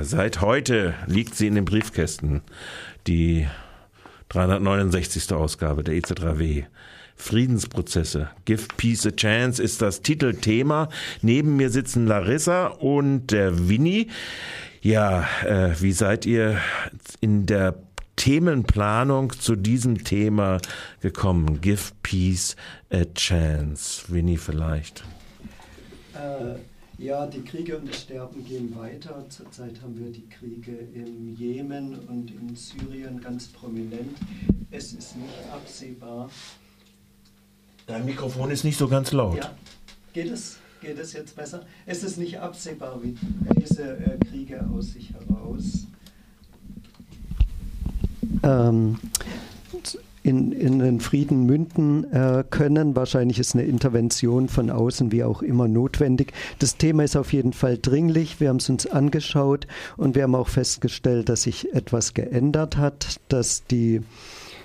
Seit heute liegt sie in den Briefkästen, die 369. Ausgabe der EZ3W. Friedensprozesse. Give Peace a Chance ist das Titelthema. Neben mir sitzen Larissa und der Winnie. Ja, äh, wie seid ihr in der Themenplanung zu diesem Thema gekommen? Give Peace a Chance. Winnie vielleicht. Äh ja, die Kriege und das Sterben gehen weiter. Zurzeit haben wir die Kriege im Jemen und in Syrien ganz prominent. Es ist nicht absehbar. Dein Mikrofon ist nicht so ganz laut. Ja, geht es? Geht es jetzt besser? Es ist nicht absehbar, wie diese äh, Kriege aus sich heraus ähm, in, in den Frieden münden äh, können. Wahrscheinlich ist eine Intervention von außen wie auch immer notwendig. Das Thema ist auf jeden Fall dringlich. Wir haben es uns angeschaut und wir haben auch festgestellt, dass sich etwas geändert hat, dass die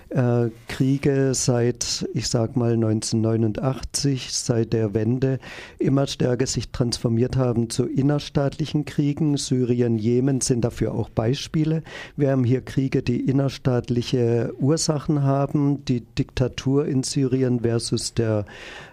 äh, Kriege seit, ich sag mal 1989, seit der Wende, immer stärker sich transformiert haben zu innerstaatlichen Kriegen. Syrien, Jemen sind dafür auch Beispiele. Wir haben hier Kriege, die innerstaatliche Ursachen haben. Die Diktatur in Syrien versus der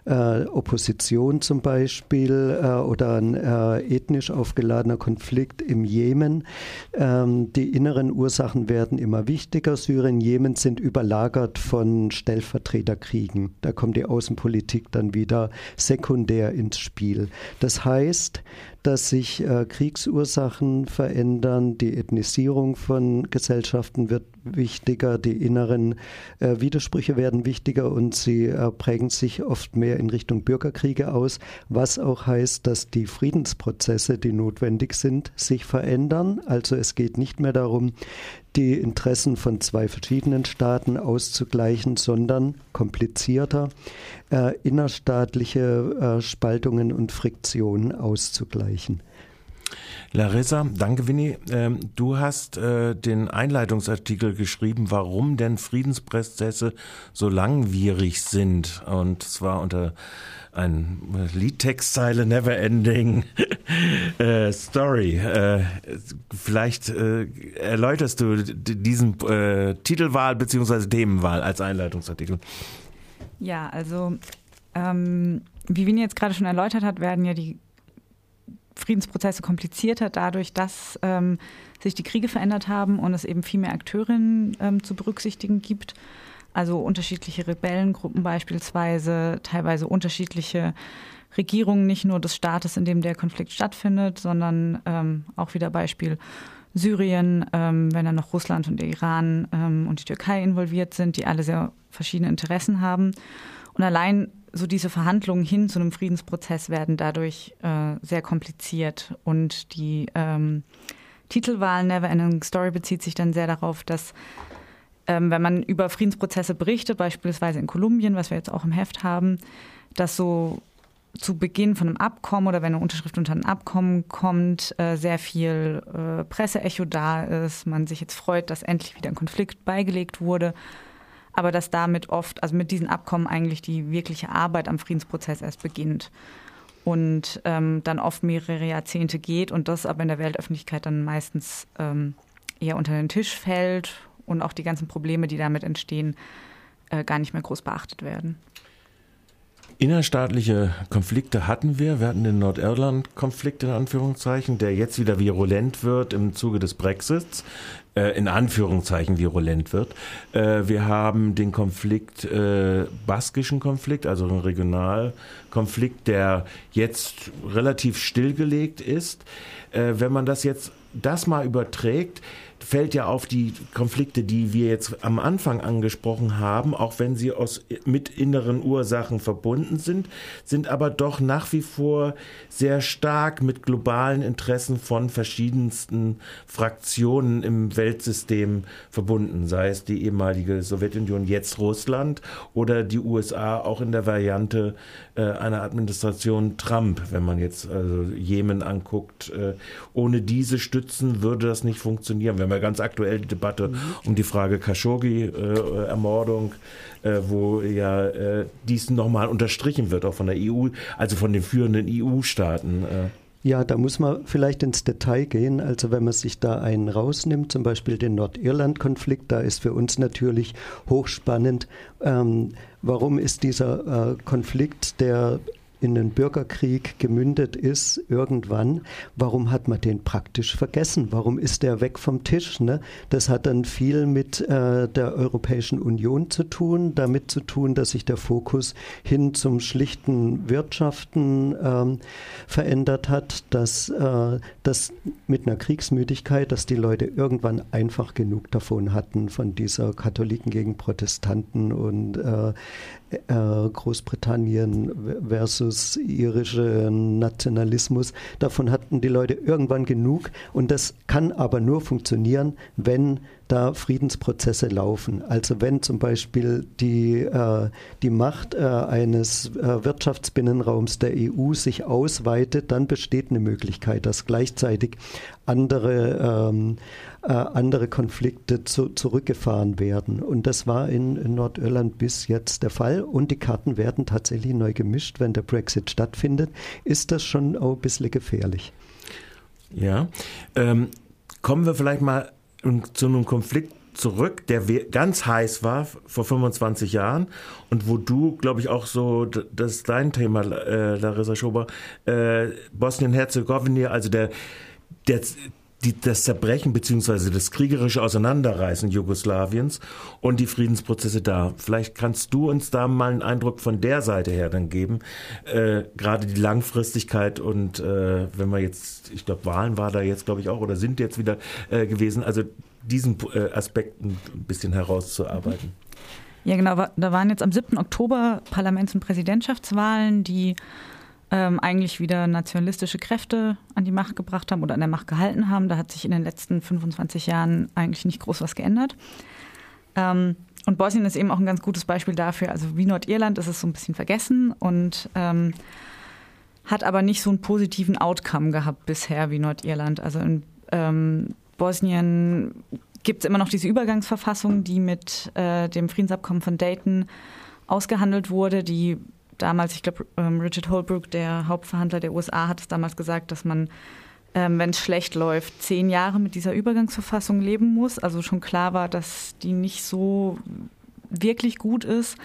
äh, Opposition zum Beispiel äh, oder ein äh, ethnisch aufgeladener Konflikt im Jemen. Ähm, die inneren Ursachen werden immer wichtiger. Syrien, Jemen sind überlagert von Stellvertreterkriegen. Da kommt die Außenpolitik dann wieder sekundär ins Spiel. Das heißt, dass sich äh, Kriegsursachen verändern, die Ethnisierung von Gesellschaften wird wichtiger, die inneren äh, Widersprüche werden wichtiger und sie äh, prägen sich oft mehr in Richtung Bürgerkriege aus, was auch heißt, dass die Friedensprozesse, die notwendig sind, sich verändern. Also es geht nicht mehr darum, die Interessen von zwei verschiedenen Staaten auszugleichen, sondern komplizierter äh, innerstaatliche äh, Spaltungen und Friktionen auszugleichen. Larissa, danke Winnie. Ähm, du hast äh, den Einleitungsartikel geschrieben, warum denn Friedensprozesse so langwierig sind. Und zwar unter ein Liedtextzeile Never Ending äh, Story. Äh, vielleicht äh, erläuterst du diesen Titelwahl bzw. Themenwahl als Einleitungsartikel. Ja, also ähm, wie Wien jetzt gerade schon erläutert hat, werden ja die Friedensprozesse komplizierter dadurch, dass ähm, sich die Kriege verändert haben und es eben viel mehr Akteurinnen ähm, zu berücksichtigen gibt. Also unterschiedliche Rebellengruppen beispielsweise, teilweise unterschiedliche Regierungen, nicht nur des Staates, in dem der Konflikt stattfindet, sondern ähm, auch wieder Beispiel Syrien, ähm, wenn dann noch Russland und der Iran ähm, und die Türkei involviert sind, die alle sehr verschiedene Interessen haben. Und allein so diese Verhandlungen hin zu einem Friedensprozess werden dadurch äh, sehr kompliziert. Und die ähm, Titelwahl Never Ending Story bezieht sich dann sehr darauf, dass ähm, wenn man über Friedensprozesse berichtet, beispielsweise in Kolumbien, was wir jetzt auch im Heft haben, dass so zu Beginn von einem Abkommen oder wenn eine Unterschrift unter ein Abkommen kommt, äh, sehr viel äh, Presseecho da ist, man sich jetzt freut, dass endlich wieder ein Konflikt beigelegt wurde, aber dass damit oft, also mit diesen Abkommen eigentlich die wirkliche Arbeit am Friedensprozess erst beginnt und ähm, dann oft mehrere Jahrzehnte geht und das aber in der Weltöffentlichkeit dann meistens ähm, eher unter den Tisch fällt und auch die ganzen Probleme, die damit entstehen, äh, gar nicht mehr groß beachtet werden. Innerstaatliche Konflikte hatten wir. Wir hatten den Nordirland-Konflikt in Anführungszeichen, der jetzt wieder virulent wird im Zuge des Brexits, äh, in Anführungszeichen virulent wird. Äh, wir haben den Konflikt, äh, baskischen Konflikt, also einen Regionalkonflikt, der jetzt relativ stillgelegt ist. Äh, wenn man das jetzt das mal überträgt, fällt ja auf die Konflikte, die wir jetzt am Anfang angesprochen haben, auch wenn sie aus, mit inneren Ursachen verbunden sind, sind aber doch nach wie vor sehr stark mit globalen Interessen von verschiedensten Fraktionen im Weltsystem verbunden, sei es die ehemalige Sowjetunion, jetzt Russland oder die USA auch in der Variante äh, einer Administration Trump, wenn man jetzt also Jemen anguckt. Äh, ohne diese Stützen würde das nicht funktionieren. Wenn wir ganz aktuell die Debatte mhm. um die Frage Khashoggi-Ermordung, äh, äh, wo ja äh, dies nochmal unterstrichen wird, auch von der EU, also von den führenden EU-Staaten. Äh. Ja, da muss man vielleicht ins Detail gehen. Also wenn man sich da einen rausnimmt, zum Beispiel den Nordirland-Konflikt, da ist für uns natürlich hochspannend, ähm, warum ist dieser äh, Konflikt, der in einen Bürgerkrieg gemündet ist, irgendwann, warum hat man den praktisch vergessen? Warum ist der weg vom Tisch? Ne? Das hat dann viel mit äh, der Europäischen Union zu tun, damit zu tun, dass sich der Fokus hin zum schlichten Wirtschaften ähm, verändert hat, dass äh, das mit einer Kriegsmüdigkeit, dass die Leute irgendwann einfach genug davon hatten, von dieser Katholiken gegen Protestanten und äh, Großbritannien versus irische Nationalismus. Davon hatten die Leute irgendwann genug und das kann aber nur funktionieren, wenn da Friedensprozesse laufen. Also wenn zum Beispiel die, äh, die Macht äh, eines äh, Wirtschaftsbinnenraums der EU sich ausweitet, dann besteht eine Möglichkeit, dass gleichzeitig andere, ähm, äh, andere Konflikte zu, zurückgefahren werden. Und das war in, in, Nordirland bis jetzt der Fall. Und die Karten werden tatsächlich neu gemischt, wenn der Brexit stattfindet. Ist das schon auch ein bisschen gefährlich? Ja. Ähm, kommen wir vielleicht mal zu einem Konflikt zurück, der ganz heiß war vor 25 Jahren und wo du, glaube ich, auch so, das ist dein Thema, äh, Larissa Schober, äh, Bosnien-Herzegowina, also der, der die, das Zerbrechen beziehungsweise das kriegerische Auseinanderreißen Jugoslawiens und die Friedensprozesse da. Vielleicht kannst du uns da mal einen Eindruck von der Seite her dann geben. Äh, gerade die Langfristigkeit und äh, wenn wir jetzt, ich glaube, Wahlen war da jetzt, glaube ich, auch oder sind jetzt wieder äh, gewesen. Also diesen äh, Aspekt ein bisschen herauszuarbeiten. Ja, genau. Da waren jetzt am 7. Oktober Parlaments- und Präsidentschaftswahlen, die ähm, eigentlich wieder nationalistische Kräfte an die Macht gebracht haben oder an der Macht gehalten haben. Da hat sich in den letzten 25 Jahren eigentlich nicht groß was geändert. Ähm, und Bosnien ist eben auch ein ganz gutes Beispiel dafür. Also wie Nordirland ist es so ein bisschen vergessen und ähm, hat aber nicht so einen positiven Outcome gehabt bisher wie Nordirland. Also in ähm, Bosnien gibt es immer noch diese Übergangsverfassung, die mit äh, dem Friedensabkommen von Dayton ausgehandelt wurde, die damals, ich glaube, ähm, Richard Holbrooke, der Hauptverhandler der USA, hat es damals gesagt, dass man, ähm, wenn es schlecht läuft, zehn Jahre mit dieser Übergangsverfassung leben muss. Also schon klar war, dass die nicht so wirklich gut ist,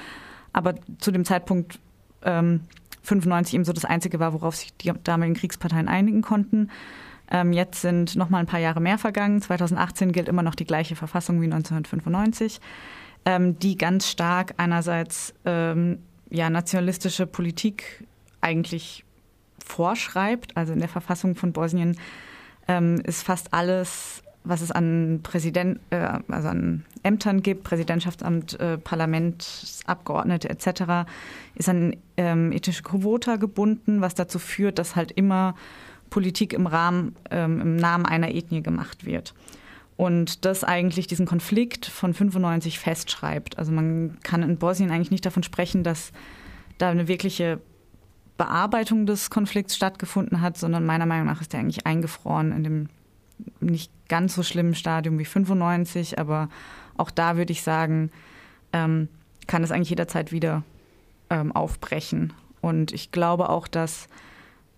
aber zu dem Zeitpunkt ähm, 95 eben so das Einzige war, worauf sich die damaligen Kriegsparteien einigen konnten. Ähm, jetzt sind noch mal ein paar Jahre mehr vergangen. 2018 gilt immer noch die gleiche Verfassung wie 1995, ähm, die ganz stark einerseits ähm, ja, nationalistische Politik eigentlich vorschreibt. Also in der Verfassung von Bosnien ähm, ist fast alles, was es an Präsident, äh, also an Ämtern gibt, Präsidentschaftsamt, äh, Parlamentsabgeordnete etc., ist an ähm, ethische Quota gebunden, was dazu führt, dass halt immer Politik im Rahmen, ähm, im Namen einer Ethnie gemacht wird und das eigentlich diesen Konflikt von 95 festschreibt. Also man kann in Bosnien eigentlich nicht davon sprechen, dass da eine wirkliche Bearbeitung des Konflikts stattgefunden hat, sondern meiner Meinung nach ist er eigentlich eingefroren in dem nicht ganz so schlimmen Stadium wie 95, aber auch da würde ich sagen, ähm, kann es eigentlich jederzeit wieder ähm, aufbrechen. Und ich glaube auch, dass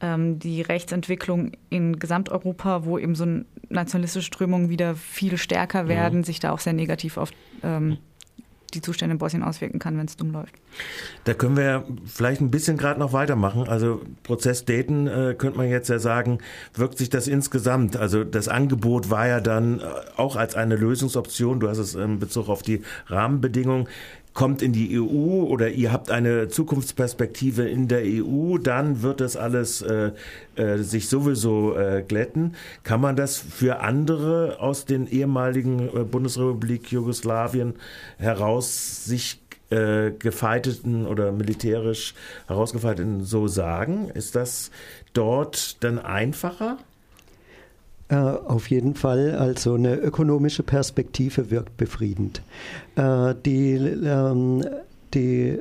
die Rechtsentwicklung in Gesamteuropa, wo eben so nationalistische Strömungen wieder viel stärker werden, ja. sich da auch sehr negativ auf ähm, die Zustände in Bosnien auswirken kann, wenn es dumm läuft. Da können wir vielleicht ein bisschen gerade noch weitermachen. Also Prozess Dayton äh, könnte man jetzt ja sagen, wirkt sich das insgesamt. Also das Angebot war ja dann äh, auch als eine Lösungsoption, du hast es in Bezug auf die Rahmenbedingungen, kommt in die EU oder ihr habt eine Zukunftsperspektive in der EU, dann wird das alles äh, äh, sich sowieso äh, glätten. Kann man das für andere aus den ehemaligen äh, Bundesrepublik Jugoslawien heraus sich äh, gefeiteten oder militärisch herausgefeiteten so sagen? Ist das dort dann einfacher? Äh, auf jeden Fall. Also eine ökonomische Perspektive wirkt befriedend. Äh, die, ähm, die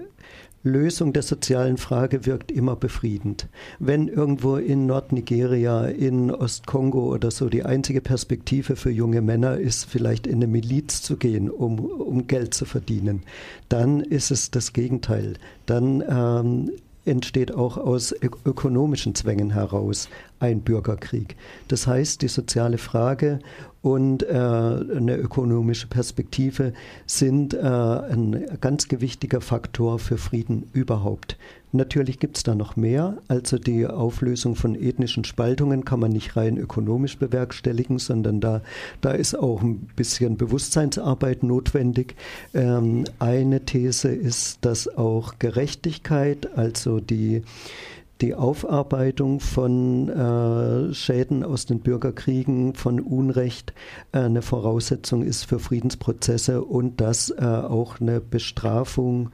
Lösung der sozialen Frage wirkt immer befriedend. Wenn irgendwo in Nordnigeria, in Ostkongo oder so die einzige Perspektive für junge Männer ist, vielleicht in eine Miliz zu gehen, um, um Geld zu verdienen, dann ist es das Gegenteil. Dann ähm, entsteht auch aus ökonomischen Zwängen heraus ein Bürgerkrieg. Das heißt, die soziale Frage und äh, eine ökonomische Perspektive sind äh, ein ganz gewichtiger Faktor für Frieden überhaupt. Natürlich gibt es da noch mehr. Also die Auflösung von ethnischen Spaltungen kann man nicht rein ökonomisch bewerkstelligen, sondern da, da ist auch ein bisschen Bewusstseinsarbeit notwendig. Ähm, eine These ist, dass auch Gerechtigkeit, also die die Aufarbeitung von äh, Schäden aus den Bürgerkriegen, von Unrecht äh, eine Voraussetzung ist für Friedensprozesse und dass äh, auch eine Bestrafung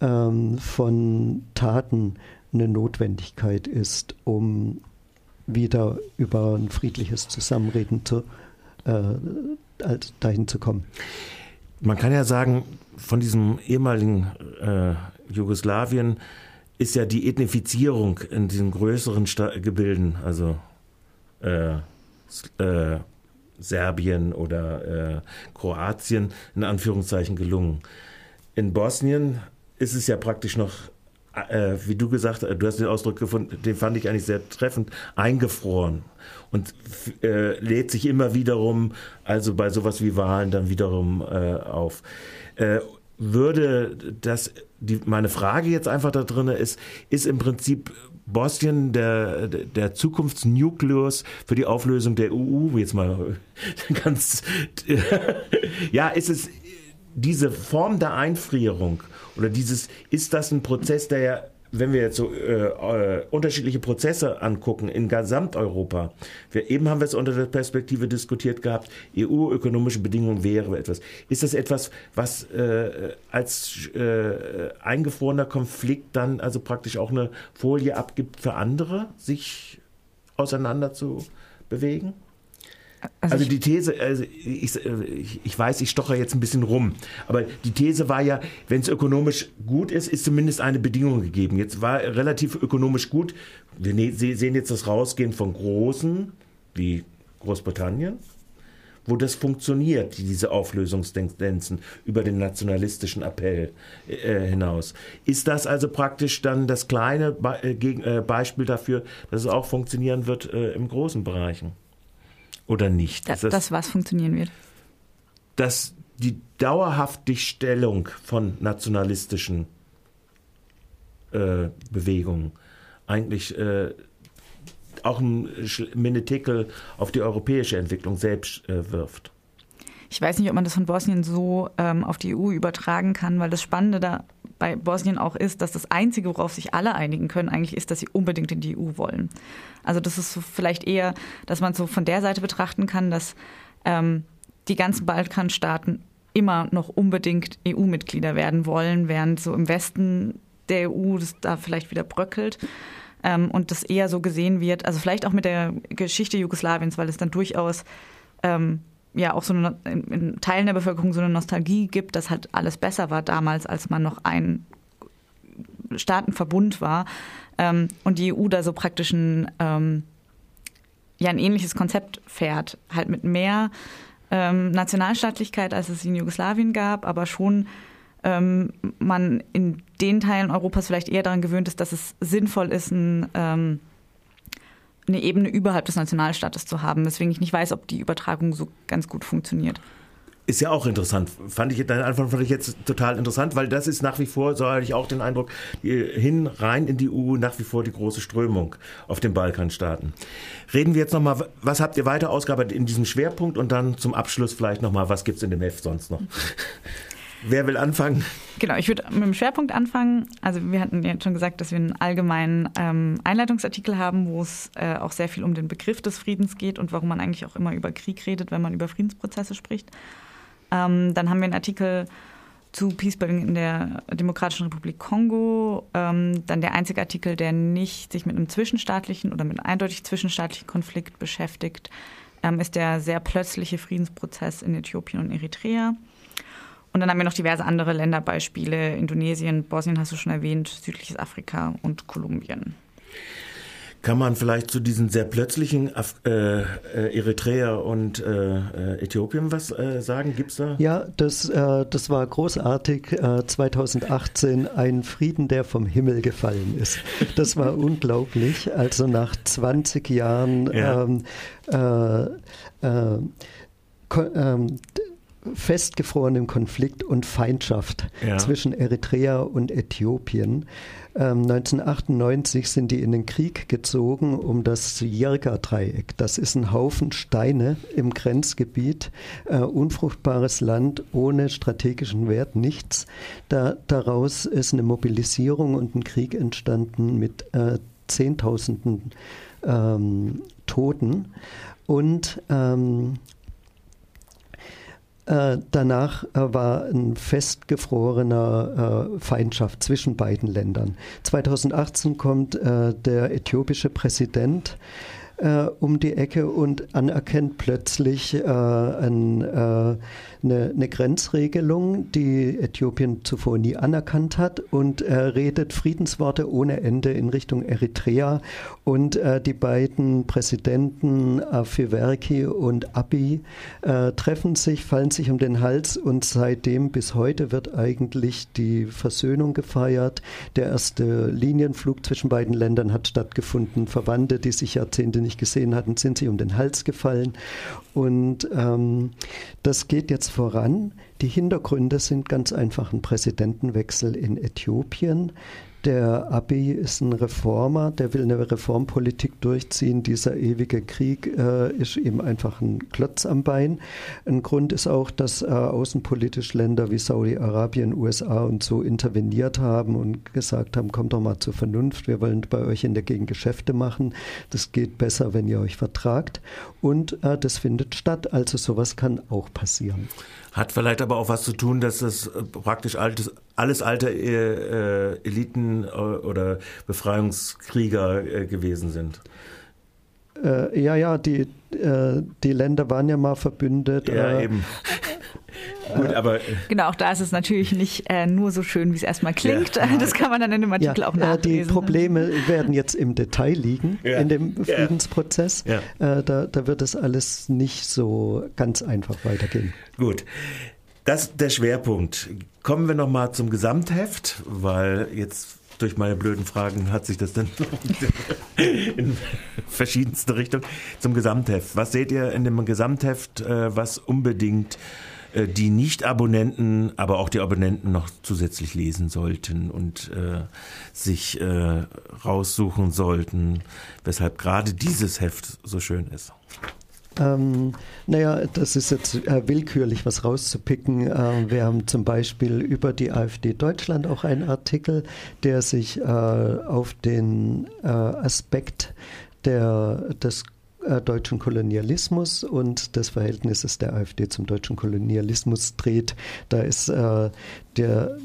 ähm, von Taten eine Notwendigkeit ist, um wieder über ein friedliches Zusammenreden zu, äh, dahin zu kommen. Man kann ja sagen, von diesem ehemaligen äh, Jugoslawien ist ja die Ethnifizierung in diesen größeren Sta Gebilden, also äh, äh, Serbien oder äh, Kroatien in Anführungszeichen gelungen. In Bosnien ist es ja praktisch noch, äh, wie du gesagt hast, du hast den Ausdruck gefunden, den fand ich eigentlich sehr treffend, eingefroren und äh, lädt sich immer wiederum, also bei sowas wie Wahlen dann wiederum äh, auf. Würde das, die, meine Frage jetzt einfach da drin ist, ist im Prinzip Bosnien der, der Zukunftsnukleus für die Auflösung der EU, jetzt mal ganz, ja, ist es diese Form der Einfrierung oder dieses, ist das ein Prozess, der ja, wenn wir jetzt so äh, äh, unterschiedliche Prozesse angucken in Gesamteuropa, wir, eben haben wir es unter der Perspektive diskutiert gehabt, EU-ökonomische Bedingungen wäre etwas. Ist das etwas, was äh, als äh, eingefrorener Konflikt dann also praktisch auch eine Folie abgibt für andere, sich auseinander zu bewegen? Also, also die These, also ich, ich, weiß, ich stoche jetzt ein bisschen rum, aber die These war ja, wenn es ökonomisch gut ist, ist zumindest eine Bedingung gegeben. Jetzt war relativ ökonomisch gut. Wir ne-, sehen jetzt das Rausgehen von Großen, wie Großbritannien, wo das funktioniert, diese Auflösungstendenzen über den nationalistischen Appell äh, hinaus. Ist das also praktisch dann das kleine Be äh, äh Beispiel dafür, dass es auch funktionieren wird äh, im großen Bereichen? Oder nicht? Das, das, das was funktionieren wird. Dass die dauerhafte Stellung von nationalistischen äh, Bewegungen eigentlich äh, auch ein Minetikel auf die europäische Entwicklung selbst äh, wirft. Ich weiß nicht, ob man das von Bosnien so ähm, auf die EU übertragen kann, weil das Spannende da bei Bosnien auch ist, dass das Einzige, worauf sich alle einigen können, eigentlich ist, dass sie unbedingt in die EU wollen. Also das ist so vielleicht eher, dass man so von der Seite betrachten kann, dass ähm, die ganzen Balkanstaaten immer noch unbedingt EU-Mitglieder werden wollen, während so im Westen der EU das da vielleicht wieder bröckelt. Ähm, und das eher so gesehen wird, also vielleicht auch mit der Geschichte Jugoslawiens, weil es dann durchaus ähm, ja auch so eine, in Teilen der Bevölkerung so eine Nostalgie gibt, dass halt alles besser war damals, als man noch ein Staatenverbund war. Ähm, und die EU da so praktisch ein, ähm, ja, ein ähnliches Konzept fährt, halt mit mehr ähm, Nationalstaatlichkeit, als es in Jugoslawien gab, aber schon ähm, man in den Teilen Europas vielleicht eher daran gewöhnt ist, dass es sinnvoll ist, ein ähm, eine Ebene überhalb des Nationalstaates zu haben, weswegen ich nicht weiß, ob die Übertragung so ganz gut funktioniert. Ist ja auch interessant. Fand ich deine Antwort fand ich jetzt total interessant, weil das ist nach wie vor, so hatte ich auch den Eindruck, hin rein in die EU nach wie vor die große Strömung auf den Balkanstaaten. Reden wir jetzt nochmal, was habt ihr weiter ausgearbeitet in diesem Schwerpunkt und dann zum Abschluss vielleicht nochmal, was gibt es in dem Heft sonst noch? Wer will anfangen? Genau, ich würde mit dem Schwerpunkt anfangen. Also wir hatten ja schon gesagt, dass wir einen allgemeinen ähm, Einleitungsartikel haben, wo es äh, auch sehr viel um den Begriff des Friedens geht und warum man eigentlich auch immer über Krieg redet, wenn man über Friedensprozesse spricht. Ähm, dann haben wir einen Artikel zu Peacebuilding in der Demokratischen Republik Kongo. Ähm, dann der einzige Artikel, der nicht sich mit einem zwischenstaatlichen oder mit einem eindeutig zwischenstaatlichen Konflikt beschäftigt, ähm, ist der sehr plötzliche Friedensprozess in Äthiopien und Eritrea. Und dann haben wir noch diverse andere Länderbeispiele. Indonesien, Bosnien hast du schon erwähnt, südliches Afrika und Kolumbien. Kann man vielleicht zu diesen sehr plötzlichen Af äh, äh Eritrea und äh, äh, Äthiopien was äh, sagen? Gibt's da? Ja, das, äh, das war großartig. 2018 ein Frieden, der vom Himmel gefallen ist. Das war unglaublich. Also nach 20 Jahren ja. ähm, ähm, festgefrorenem Konflikt und Feindschaft ja. zwischen Eritrea und Äthiopien. Ähm, 1998 sind die in den Krieg gezogen um das Jirga-Dreieck. Das ist ein Haufen Steine im Grenzgebiet, äh, unfruchtbares Land ohne strategischen Wert, nichts. Da, daraus ist eine Mobilisierung und ein Krieg entstanden mit äh, Zehntausenden ähm, Toten. Und ähm, äh, danach äh, war ein festgefrorener äh, Feindschaft zwischen beiden Ländern. 2018 kommt der äthiopische Präsident äh, um die Ecke und anerkennt plötzlich äh, ein, äh, eine, eine, Grenzregelung, die Äthiopien zuvor nie anerkannt hat und er redet Friedensworte ohne Ende in Richtung Eritrea und äh, die beiden Präsidenten Afiwerki und Abiy äh, treffen sich, fallen sich um den Hals und seitdem bis heute wird eigentlich die Versöhnung gefeiert. Der erste Linienflug zwischen beiden Ländern hat stattgefunden. Verwandte, die sich Jahrzehnte nicht gesehen hatten, sind sie um den Hals gefallen. Und ähm, das geht jetzt voran. Die Hintergründe sind ganz einfach ein Präsidentenwechsel in Äthiopien. Der Abiy ist ein Reformer, der will eine Reformpolitik durchziehen. Dieser ewige Krieg äh, ist ihm einfach ein Klotz am Bein. Ein Grund ist auch, dass äh, außenpolitisch Länder wie Saudi-Arabien, USA und so interveniert haben und gesagt haben, kommt doch mal zur Vernunft, wir wollen bei euch in der Gegend Geschäfte machen. Das geht besser, wenn ihr euch vertragt. Und äh, das findet statt, also sowas kann auch passieren. Hat vielleicht aber auch was zu tun, dass es äh, praktisch altes, alles alte äh, Eliten äh, oder Befreiungskrieger äh, gewesen sind. Äh, ja, ja, die, äh, die Länder waren ja mal verbündet. Ja, eben. Gut, aber genau, auch da ist es natürlich nicht äh, nur so schön, wie es erstmal klingt. Ja. Das kann man dann in dem Artikel ja, auch nachlesen. Die Probleme werden jetzt im Detail liegen ja. in dem Friedensprozess. Äh, da, da wird es alles nicht so ganz einfach weitergehen. Gut. Das ist der Schwerpunkt. Kommen wir nochmal zum Gesamtheft, weil jetzt durch meine blöden Fragen hat sich das dann in verschiedenste Richtungen zum Gesamtheft. Was seht ihr in dem Gesamtheft, äh, was unbedingt äh, die Nicht-Abonnenten, aber auch die Abonnenten noch zusätzlich lesen sollten und äh, sich äh, raussuchen sollten, weshalb gerade dieses Heft so schön ist. Ähm, naja, das ist jetzt äh, willkürlich, was rauszupicken. Äh, wir haben zum Beispiel über die AfD Deutschland auch einen Artikel, der sich äh, auf den äh, Aspekt der, des deutschen Kolonialismus und des Verhältnisses der AfD zum deutschen Kolonialismus dreht. Da ist äh, der äh,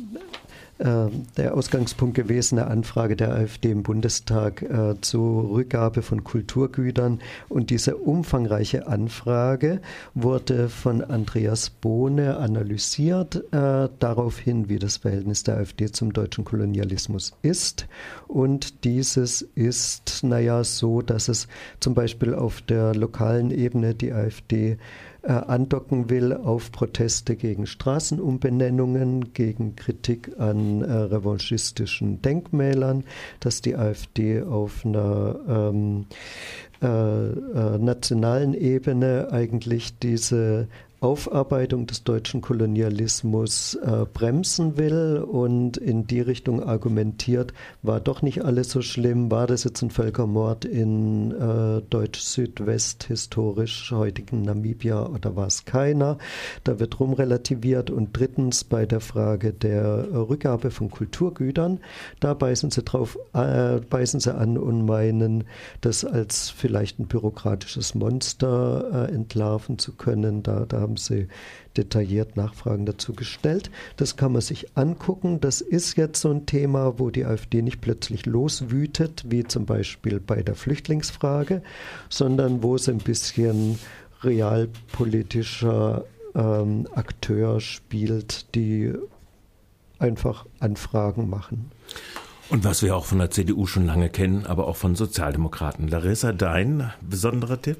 der Ausgangspunkt gewesen, eine Anfrage der AfD im Bundestag äh, zur Rückgabe von Kulturgütern. Und diese umfangreiche Anfrage wurde von Andreas Bohne analysiert, äh, daraufhin, wie das Verhältnis der AfD zum deutschen Kolonialismus ist. Und dieses ist, naja, so, dass es zum Beispiel auf der lokalen Ebene die AfD äh, andocken will auf Proteste gegen Straßenumbenennungen, gegen Kritik an äh, revanchistischen Denkmälern, dass die AfD auf einer ähm, äh, äh, nationalen Ebene eigentlich diese Aufarbeitung des deutschen Kolonialismus äh, bremsen will und in die Richtung argumentiert, war doch nicht alles so schlimm, war das jetzt ein Völkermord in äh, Deutsch-Südwest historisch heutigen Namibia oder war es keiner? Da wird rumrelativiert und drittens bei der Frage der Rückgabe von Kulturgütern, da beißen sie drauf, äh, beißen sie an und meinen, das als vielleicht ein bürokratisches Monster äh, entlarven zu können. Da, da haben Sie detailliert Nachfragen dazu gestellt. Das kann man sich angucken. Das ist jetzt so ein Thema, wo die AfD nicht plötzlich loswütet, wie zum Beispiel bei der Flüchtlingsfrage, sondern wo es ein bisschen realpolitischer ähm, Akteur spielt, die einfach Anfragen machen. Und was wir auch von der CDU schon lange kennen, aber auch von Sozialdemokraten. Larissa, dein besonderer Tipp?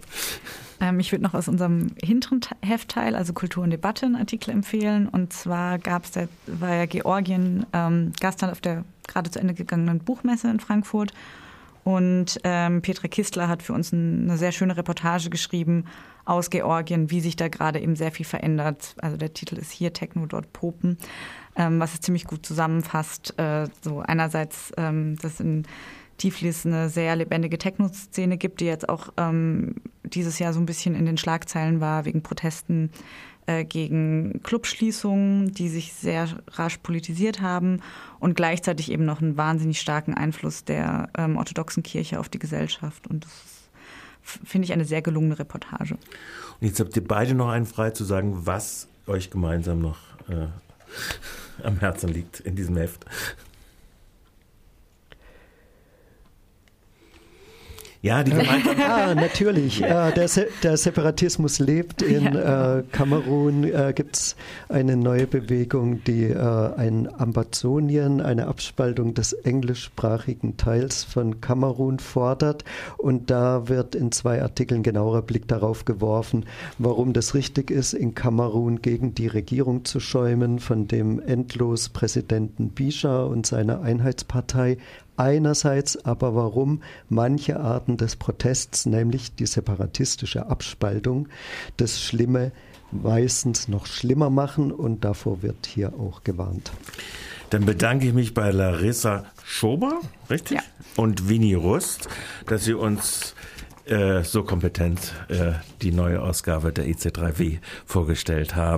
Ähm, ich würde noch aus unserem hinteren Heftteil, also Kultur und Debatte, einen Artikel empfehlen. Und zwar gab es, war ja Georgien ähm, Gastland auf der gerade zu Ende gegangenen Buchmesse in Frankfurt. Und ähm, Petra Kistler hat für uns eine sehr schöne Reportage geschrieben aus Georgien, wie sich da gerade eben sehr viel verändert. Also der Titel ist hier Techno dort Popen, ähm, was es ziemlich gut zusammenfasst. Äh, so einerseits, ähm, dass in Tiflis eine sehr lebendige Techno-Szene gibt, die jetzt auch ähm, dieses Jahr so ein bisschen in den Schlagzeilen war wegen Protesten äh, gegen Clubschließungen, die sich sehr rasch politisiert haben und gleichzeitig eben noch einen wahnsinnig starken Einfluss der ähm, orthodoxen Kirche auf die Gesellschaft. Und das finde ich eine sehr gelungene Reportage. Und jetzt habt ihr beide noch einen frei zu sagen, was euch gemeinsam noch äh, am Herzen liegt in diesem Heft. Ja, die Gemeinschaft. ah, natürlich. Äh, der, Se der, Separatismus lebt. In ja. äh, Kamerun äh, gibt es eine neue Bewegung, die äh, ein Ambazonien, eine Abspaltung des englischsprachigen Teils von Kamerun fordert. Und da wird in zwei Artikeln genauer Blick darauf geworfen, warum das richtig ist, in Kamerun gegen die Regierung zu schäumen, von dem endlos Präsidenten Bisha und seiner Einheitspartei einerseits, aber warum manche Arten des Protests, nämlich die separatistische Abspaltung, das Schlimme meistens noch schlimmer machen und davor wird hier auch gewarnt. Dann bedanke ich mich bei Larissa Schober, richtig? Ja. Und Winnie Rust, dass Sie uns äh, so kompetent äh, die neue Ausgabe der EC3W vorgestellt haben.